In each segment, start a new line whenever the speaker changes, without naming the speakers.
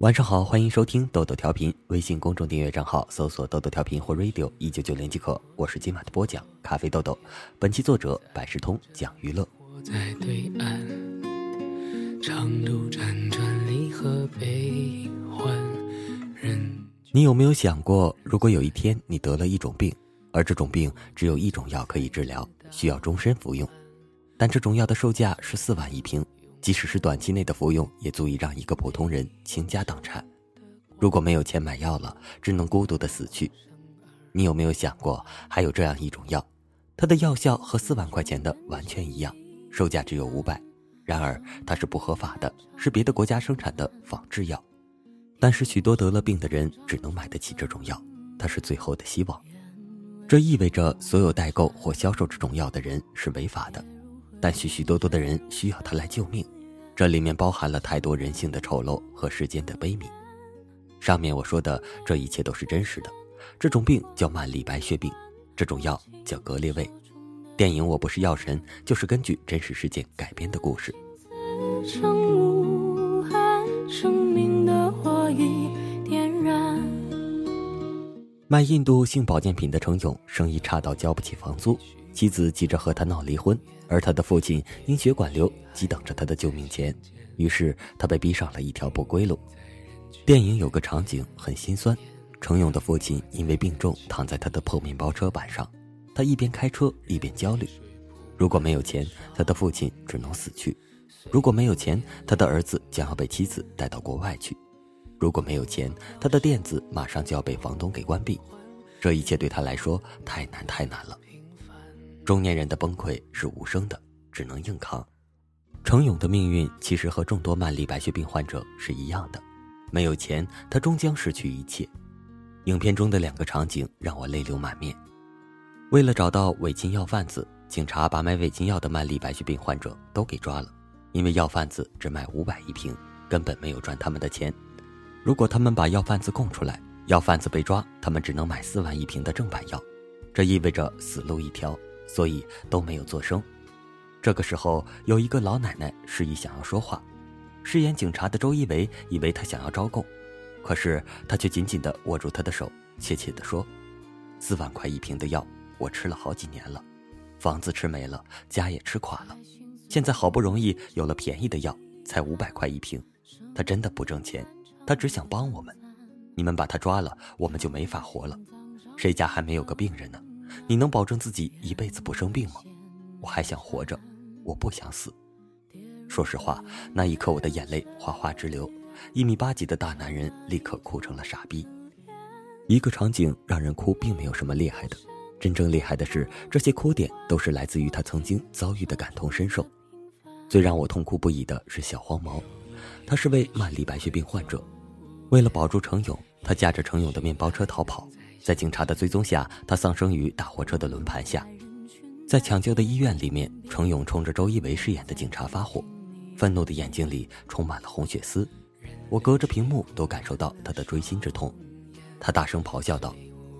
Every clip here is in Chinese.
晚上好，欢迎收听豆豆调频，微信公众订阅账号搜索“豆豆调频”或 “radio 一九九零”即可。我是今晚的播讲咖啡豆豆，本期作者百事通讲娱乐。你有没有想过，如果有一天你得了一种病，而这种病只有一种药可以治疗，需要终身服用，但这种药的售价是四万一瓶。即使是短期内的服用，也足以让一个普通人倾家荡产。如果没有钱买药了，只能孤独的死去。你有没有想过，还有这样一种药，它的药效和四万块钱的完全一样，售价只有五百，然而它是不合法的，是别的国家生产的仿制药。但是许多得了病的人只能买得起这种药，它是最后的希望。这意味着所有代购或销售这种药的人是违法的。但许许多多的人需要它来救命，这里面包含了太多人性的丑陋和世间的悲悯。上面我说的这一切都是真实的。这种病叫曼丽白血病，这种药叫格列卫。电影《我不是药神》就是根据真实事件改编的故事。卖印度性保健品的程勇，生意差到交不起房租。妻子急着和他闹离婚，而他的父亲因血管瘤急等着他的救命钱，于是他被逼上了一条不归路。电影有个场景很心酸，程勇的父亲因为病重躺在他的破面包车板上，他一边开车一边焦虑。如果没有钱，他的父亲只能死去；如果没有钱，他的儿子将要被妻子带到国外去；如果没有钱，他的店子马上就要被房东给关闭。这一切对他来说太难太难了。中年人的崩溃是无声的，只能硬扛。程勇的命运其实和众多曼丽白血病患者是一样的，没有钱，他终将失去一切。影片中的两个场景让我泪流满面。为了找到违禁药贩子，警察把买违禁药的曼丽白血病患者都给抓了，因为药贩子只卖五百一瓶，根本没有赚他们的钱。如果他们把药贩子供出来，药贩子被抓，他们只能买四万一瓶的正版药，这意味着死路一条。所以都没有作声。这个时候，有一个老奶奶示意想要说话。饰演警察的周一围以为他想要招供，可是他却紧紧地握住他的手，怯怯地说：“四万块一瓶的药，我吃了好几年了，房子吃没了，家也吃垮了。现在好不容易有了便宜的药，才五百块一瓶。他真的不挣钱，他只想帮我们。你们把他抓了，我们就没法活了。谁家还没有个病人呢？”你能保证自己一辈子不生病吗？我还想活着，我不想死。说实话，那一刻我的眼泪哗哗直流。一米八几的大男人立刻哭成了傻逼。一个场景让人哭，并没有什么厉害的，真正厉害的是这些哭点都是来自于他曾经遭遇的感同身受。最让我痛哭不已的是小黄毛，他是位慢粒白血病患者，为了保住程勇，他驾着程勇的面包车逃跑。在警察的追踪下，他丧生于大货车的轮盘下。在抢救的医院里面，程勇冲着周一围饰演的警察发火，愤怒的眼睛里充满了红血丝。我隔着屏幕都感受到他的锥心之痛。他大声咆哮道：“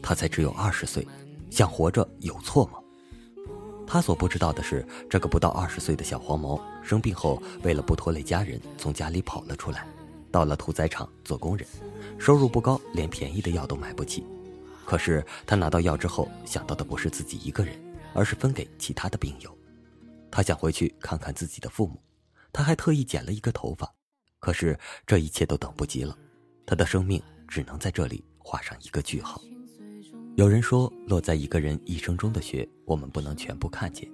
他才只有二十岁，想活着有错吗？”他所不知道的是，这个不到二十岁的小黄毛生病后，为了不拖累家人，从家里跑了出来，到了屠宰场做工人，收入不高，连便宜的药都买不起。可是他拿到药之后，想到的不是自己一个人，而是分给其他的病友。他想回去看看自己的父母，他还特意剪了一个头发。可是这一切都等不及了，他的生命只能在这里画上一个句号。有人说，落在一个人一生中的雪，我们不能全部看见。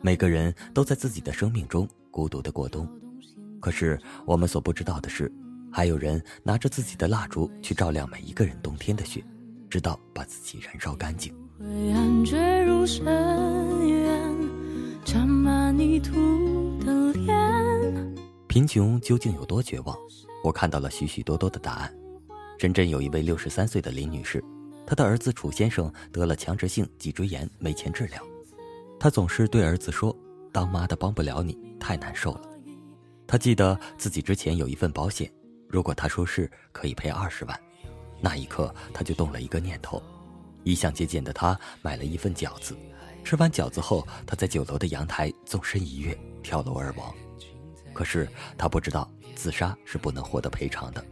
每个人都在自己的生命中孤独的过冬。可是我们所不知道的是，还有人拿着自己的蜡烛去照亮每一个人冬天的雪。直到把自己燃烧干净。贫穷究竟有多绝望？我看到了许许多多的答案。深圳有一位六十三岁的林女士，她的儿子楚先生得了强直性脊椎炎，没钱治疗。她总是对儿子说：“当妈的帮不了你，太难受了。”她记得自己之前有一份保险，如果他出事可以赔二十万。那一刻，他就动了一个念头，一向节俭的他买了一份饺子。吃完饺子后，他在酒楼的阳台纵身一跃，跳楼而亡。可是他不知道，自杀是不能获得赔偿的。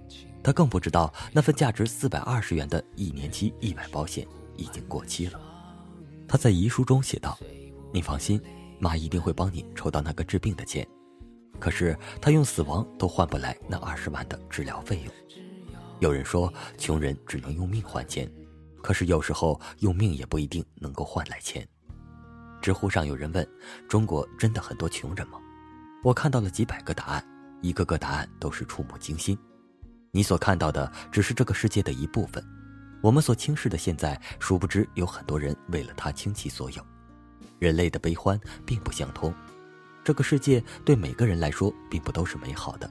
他更不知道那份价值四百二十元的一年期意外保险已经过期了。他在遗书中写道：“你放心，妈一定会帮你筹到那个治病的钱。”可是他用死亡都换不来那二十万的治疗费用。有人说，穷人只能用命换钱，可是有时候用命也不一定能够换来钱。知乎上有人问：“中国真的很多穷人吗？”我看到了几百个答案，一个个答案都是触目惊心。你所看到的只是这个世界的一部分，我们所轻视的现在，殊不知有很多人为了他倾其所有。人类的悲欢并不相通，这个世界对每个人来说并不都是美好的。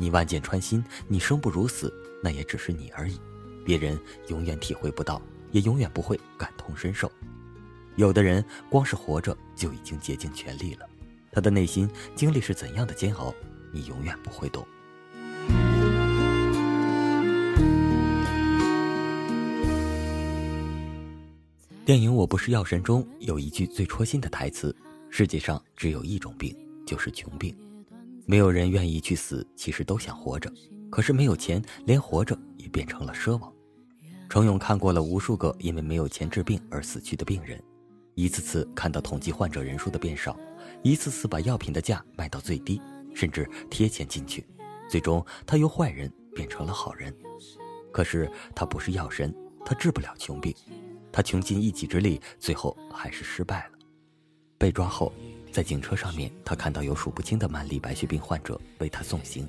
你万箭穿心，你生不如死，那也只是你而已，别人永远体会不到，也永远不会感同身受。有的人光是活着就已经竭尽全力了，他的内心经历是怎样的煎熬，你永远不会懂。电影《我不是药神》中有一句最戳心的台词：“世界上只有一种病，就是穷病。没有人愿意去死，其实都想活着，可是没有钱，连活着也变成了奢望。”程勇看过了无数个因为没有钱治病而死去的病人，一次次看到统计患者人数的变少，一次次把药品的价卖到最低，甚至贴钱进去，最终他由坏人变成了好人。可是他不是药神，他治不了穷病。他穷尽一己之力，最后还是失败了。被抓后，在警车上面，他看到有数不清的曼丽白血病患者为他送行。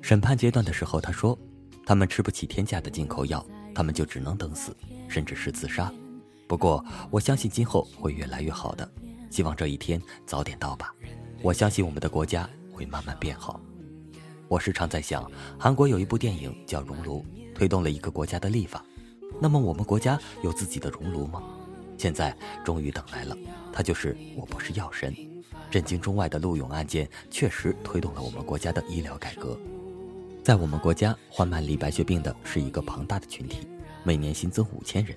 审判阶段的时候，他说：“他们吃不起天价的进口药，他们就只能等死，甚至是自杀。不过，我相信今后会越来越好的，希望这一天早点到吧。我相信我们的国家会慢慢变好。”我时常在想，韩国有一部电影叫《熔炉》，推动了一个国家的立法。那么我们国家有自己的熔炉吗？现在终于等来了，他就是我不是药神。震惊中外的陆勇案件确实推动了我们国家的医疗改革。在我们国家，患曼丽白血病的是一个庞大的群体，每年新增五千人。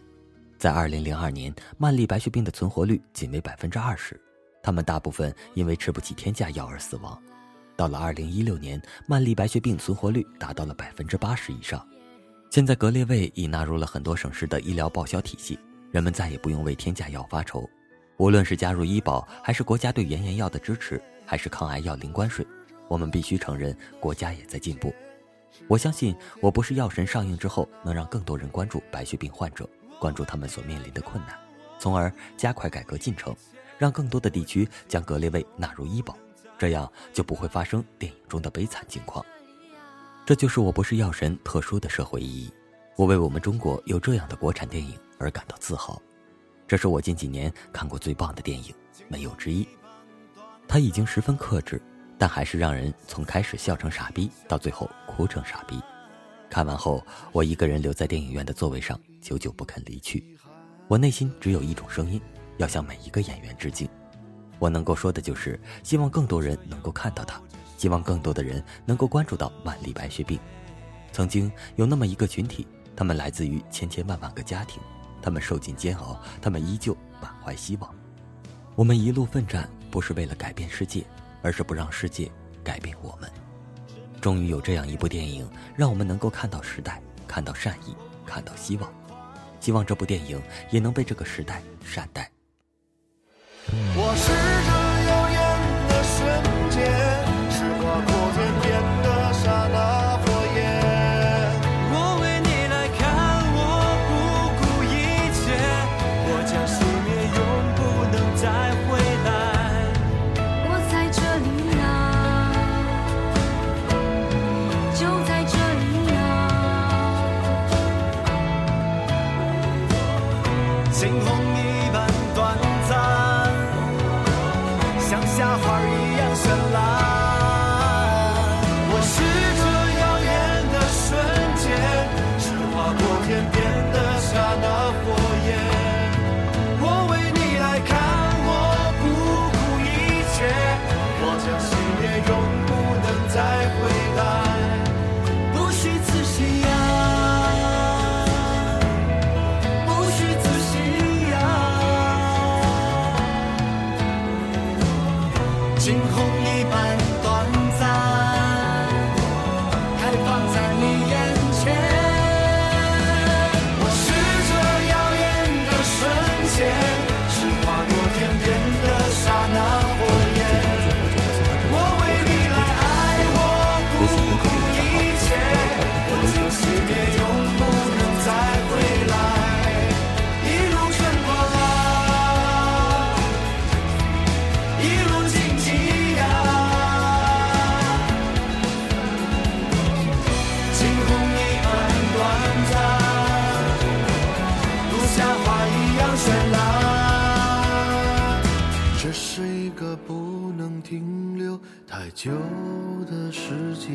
在二零零二年，曼丽白血病的存活率仅为百分之二十，他们大部分因为吃不起天价药而死亡。到了二零一六年，曼丽白血病存活率达到了百分之八十以上。现在，格列卫已纳入了很多省市的医疗报销体系，人们再也不用为天价药发愁。无论是加入医保，还是国家对炎炎药的支持，还是抗癌药零关税，我们必须承认，国家也在进步。我相信，我不是药神上映之后，能让更多人关注白血病患者，关注他们所面临的困难，从而加快改革进程，让更多的地区将格列卫纳入医保，这样就不会发生电影中的悲惨境况。这就是我不是药神特殊的社会意义，我为我们中国有这样的国产电影而感到自豪。这是我近几年看过最棒的电影，没有之一。他已经十分克制，但还是让人从开始笑成傻逼，到最后哭成傻逼。看完后，我一个人留在电影院的座位上，久久不肯离去。我内心只有一种声音，要向每一个演员致敬。我能够说的就是，希望更多人能够看到他。希望更多的人能够关注到万里白血病。曾经有那么一个群体，他们来自于千千万万个家庭，他们受尽煎熬，他们依旧满怀希望。我们一路奋战，不是为了改变世界，而是不让世界改变我们。终于有这样一部电影，让我们能够看到时代，看到善意，看到希望。希望这部电影也能被这个时代善待。我是
今后太久的世界。